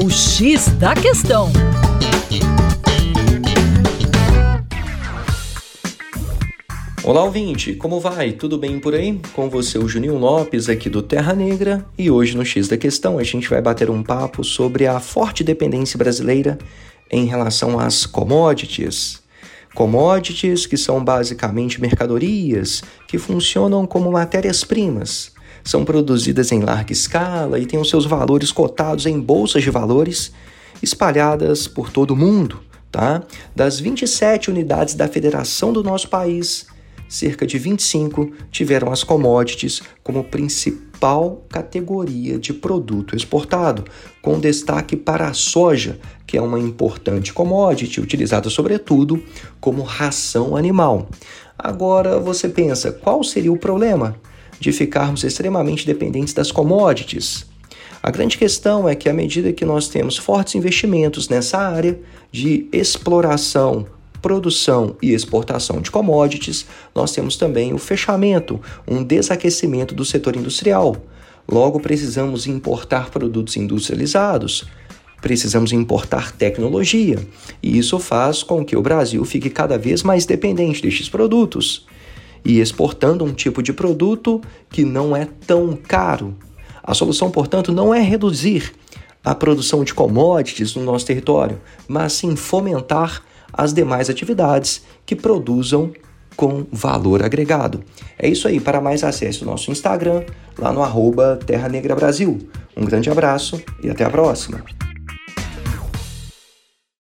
O X da Questão. Olá, ouvinte, como vai? Tudo bem por aí? Com você, o Juninho Lopes, aqui do Terra Negra, e hoje no X da Questão a gente vai bater um papo sobre a forte dependência brasileira em relação às commodities. Commodities que são basicamente mercadorias que funcionam como matérias-primas. São produzidas em larga escala e têm os seus valores cotados em bolsas de valores espalhadas por todo o mundo. Tá? Das 27 unidades da federação do nosso país, cerca de 25 tiveram as commodities como principal categoria de produto exportado, com destaque para a soja, que é uma importante commodity utilizada sobretudo como ração animal. Agora você pensa, qual seria o problema de ficarmos extremamente dependentes das commodities? A grande questão é que, à medida que nós temos fortes investimentos nessa área de exploração produção e exportação de commodities, nós temos também o fechamento, um desaquecimento do setor industrial. Logo, precisamos importar produtos industrializados, precisamos importar tecnologia, e isso faz com que o Brasil fique cada vez mais dependente destes produtos e exportando um tipo de produto que não é tão caro. A solução, portanto, não é reduzir a produção de commodities no nosso território, mas sim fomentar as demais atividades que produzam com valor agregado. É isso aí. Para mais acesse o nosso Instagram, lá no arroba Terra Negra Brasil. Um grande abraço e até a próxima.